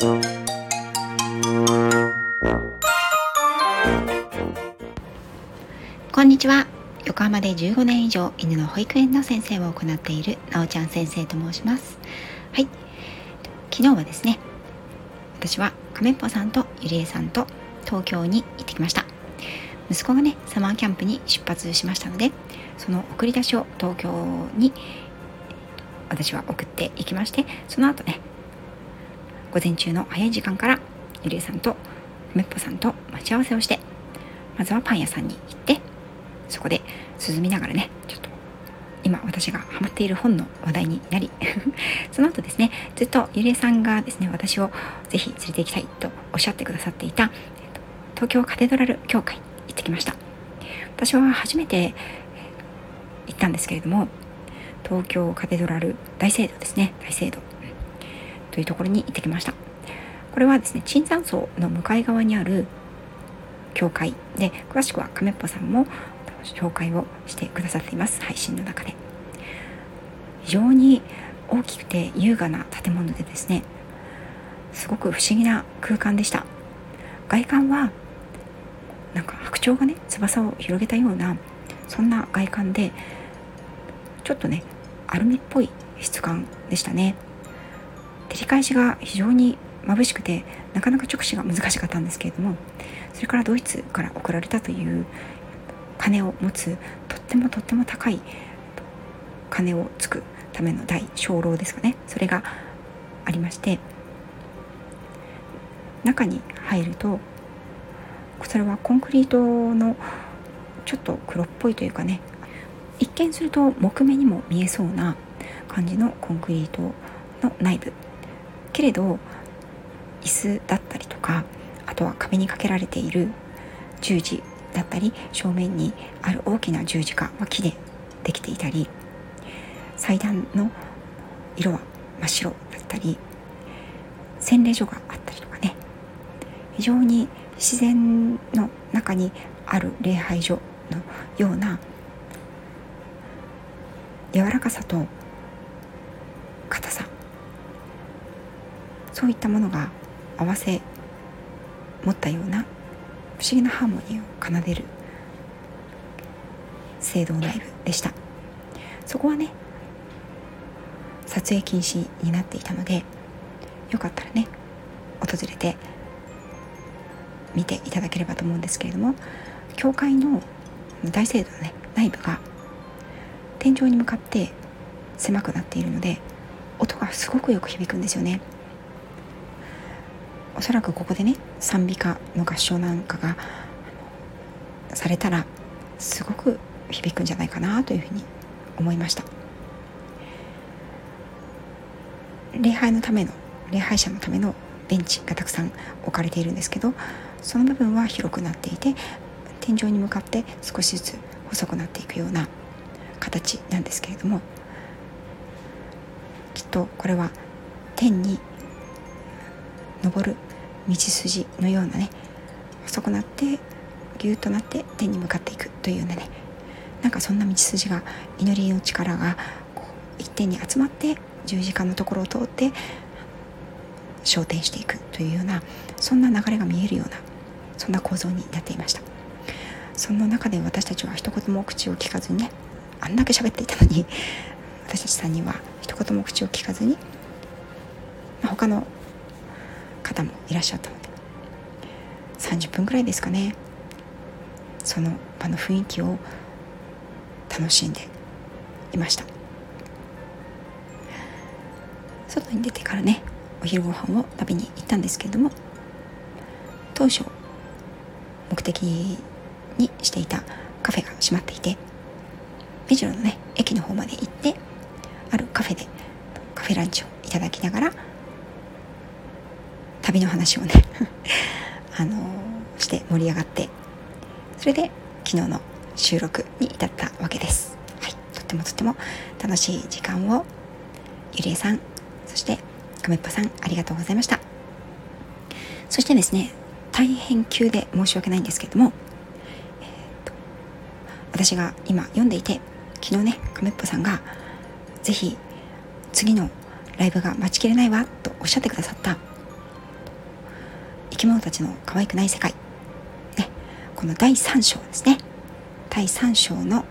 こんにちは。横浜で15年以上犬の保育園の先生を行っているなおちゃん先生と申します。はい。昨日はですね私は亀っぽさんとゆりえさんと東京に行ってきました。息子がねサマーキャンプに出発しましたのでその送り出しを東京に私は送っていきましてその後ね午前中の早い時間からゆりえさんとめっぽさんと待ち合わせをしてまずはパン屋さんに行ってそこで涼みながらねちょっと今私がハマっている本の話題になり その後ですねずっとゆりえさんがですね私をぜひ連れて行きたいとおっしゃってくださっていた東京カテドラル教会行ってきました。私は初めて行ったんですけれども東京カテドラル大聖堂ですね大聖堂。というところに行ってきました。これはですね椿山荘の向かい側にある教会。で詳しくは亀っぽさんも紹介をしてくださっています。配信の中で。非常に大きくて優雅な建物でですねすごく不思議な空間でした。外観はなんか白鳥がね翼を広げたようなそんな外観でちょっとねアルミっぽい質感でしたね。照り返しが非常に眩しくてなかなか直視が難しかったんですけれどもそれからドイツから送られたという鐘を持つとってもとっても高い鐘をつくための台鐘楼ですかね。それがありまして中に入るとそれはコンクリートのちょっと黒っぽいというかね一見すると木目にも見えそうな感じのコンクリートの内部。けれど椅子だったりとかあとは壁にかけられている十字だったり正面にある大きな十字架は木でできていたり祭壇の色は真っ白だったり洗礼所があったりとかね。非常に自然の中にある礼拝所のような柔らかさと硬さそういったものが合わせ持ったような不思議なハーモニーを奏でる聖堂内部でした。そこはね撮影禁止になっていたのでよかったらね訪れて見ていただければと思うんですけれども教会の大聖堂のね内部が天井に向かって狭くなっているので音がすごくよく響くんですよね。おそらくここでね賛美歌の合唱なんかがされたらすごく響くんじゃないかなというふうに思いました。礼拝のための礼拝者のためのベンチがたくさん置かれているんですけどその部分は広くなっていて天井に向かって少しずつ細くなっていくような形なんですけれどもきっとこれは天に昇る道筋のようなね細くなってギュッとなって天に向かっていくというようなねなんかそんな道筋が祈りの力がこう一点に集まって十字架のところを通って昇天していくというようなそんな流れが見えるようなそんな構造になっていました。その中で私たちは一言も口を聞かずにねあんだけ喋っていたのに私たち3人は一言も口を聞かずに、ま、他の方もいらっしゃったので30分ぐらいですかね。その場の雰囲気を楽しんでいました。外に出てからねお昼ご飯を食べに行ったんですけれども当初目的にしていたカフェが閉まっていて目白のね駅の方まで行ってあるカフェでカフェランチをいただきながら旅の話をね あのして盛り上がってそれで昨日の収録に至ったわけです、はい、とってもとっても楽しい時間をゆりえさんそして亀っぽさんありがとうございました。そしてですね大変急で申し訳ないんですけれども、えー、と私が今読んでいて昨日ね亀っぽさんがぜひ次のライブが待ちきれないわとおっしゃってくださったき物たちの可愛くない世界、ね、この第3章ですね。第3章の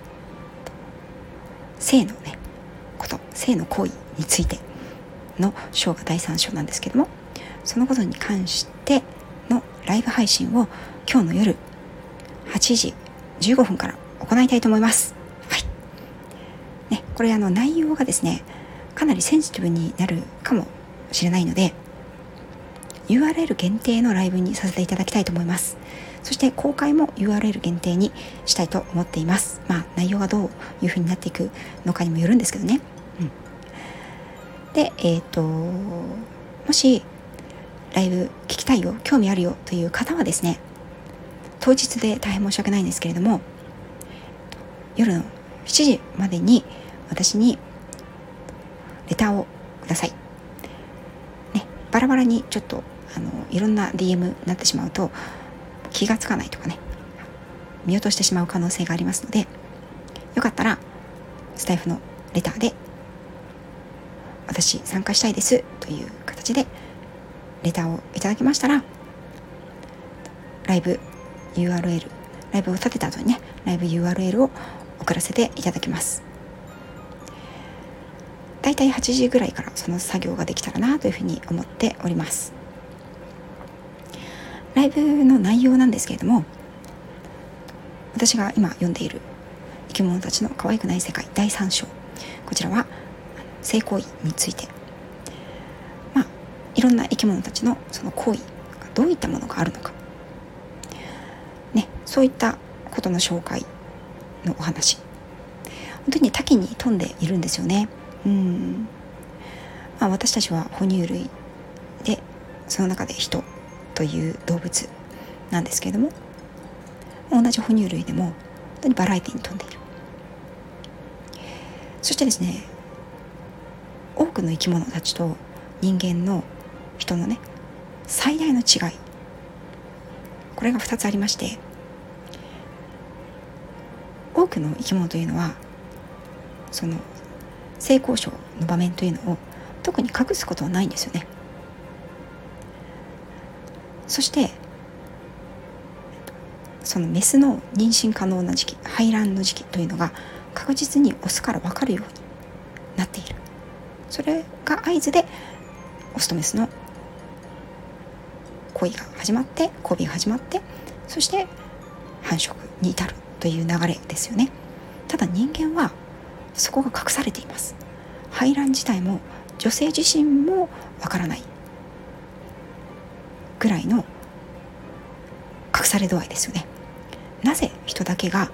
性のねこと。性の行為についての章が第3章なんですけどもそのことに関してのライブ配信を今日の夜8時15分から行いたいと思います。はい。ね、これあの内容がですね、かなりセンシティブになるかもしれないので、URL 限定のライブにさせていただきたいと思います。そして公開も URL 限定にしたいと思っています。まあ内容がどういう風になっていくのかにもよるんですけどね。うん、で、えっ、ー、と、もしライブ聞きたいよ、興味あるよという方はですね、当日で大変申し訳ないんですけれども、夜の7時までに私にレターをください。ね、バラバラにちょっとあのいろんな DM になってしまうと気がつかないとかね見落としてしまう可能性がありますのでよかったらスタイフのレターで私参加したいですという形でレターをいただきましたらライブ URL ライブを立てた後にねライブ URL を送らせていただきます。だいたい8時ぐらいからその作業ができたらなというふうに思っております。ライブの内容なんですけれども私が今読んでいる生き物たちの可愛くない世界第3章こちらは性行為について。まあいろんな生き物たちのその行為がどういったものがあるのか。ねそういったことの紹介のお話。本当に多岐に富んでいるんですよね。うん。まあ私たちは哺乳類でその中で人という動物なんですけれども同じ哺乳類でも本当にバラエティに富んでいる。そしてですね多くの生き物たちと人間の人のね最大の違い。これが2つありまして多くの生き物というのはその性交渉の場面というのを特に隠すことはないんですよね。そしてそのメスの妊娠可能な時期排卵の時期というのが確実にオスから分かるようになっている。それが合図でオスとメスの恋が始まって交尾が始まってそして繁殖に至るという流れですよね。ただ人間はそこが隠されています。排卵自体も女性自身もわからない。ぐらいの隠され度合いですよね。なぜ人だけが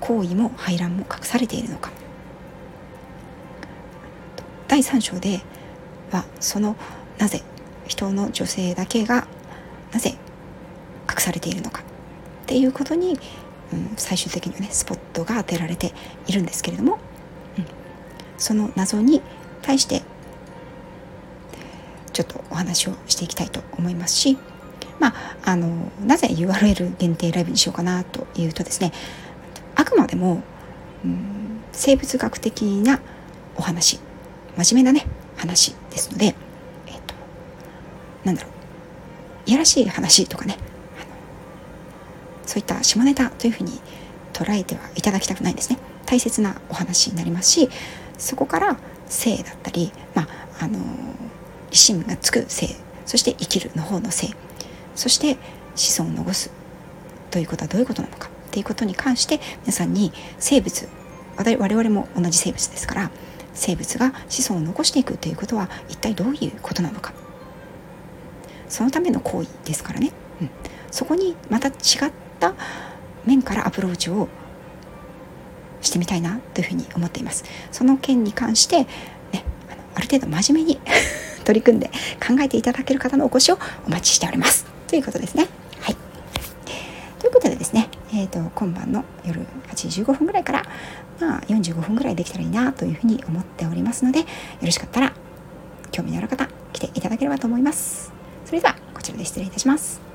行為も排卵も隠されているのか。第3章ではそのなぜ人の女性だけがなぜ隠されているのか。っていうことにうん、最終的にはねスポットが当てられているんですけれども、うん、その謎に対してちょっとお話をしていきたいと思いますしまああのなぜ URL 限定ライブにしようかなというとですねあくまでも、うん、生物学的なお話真面目なね話ですのでえっ、となんだろういやらしい話とかねそういった下ネタというふうに捉えてはいただきたくないんですね。大切なお話になりますしそこから性だったり、まあ、あの意思がつく性。そして生きるの方の性。そして子孫を残す。ということはどういうことなのか。っていうことに関して皆さんに生物。我々も同じ生物ですから。生物が子孫を残していくということは一体どういうことなのか。そのための行為ですからね、うん、そこにまた違った面からアプローチをしてみたいなというふうに思っています。その件に関して、ね、あのある程度真面目に取り組んで考えていただける方のお越しをお待ちしております。ということですね。はい。ということでですね、えーと、今晩の夜8時15分ぐらいから、まあ、45分ぐらいできたらいいなというふうに思っておりますのでよろしかったら興味のある方来ていただければと思います。それではこちらで失礼いたします。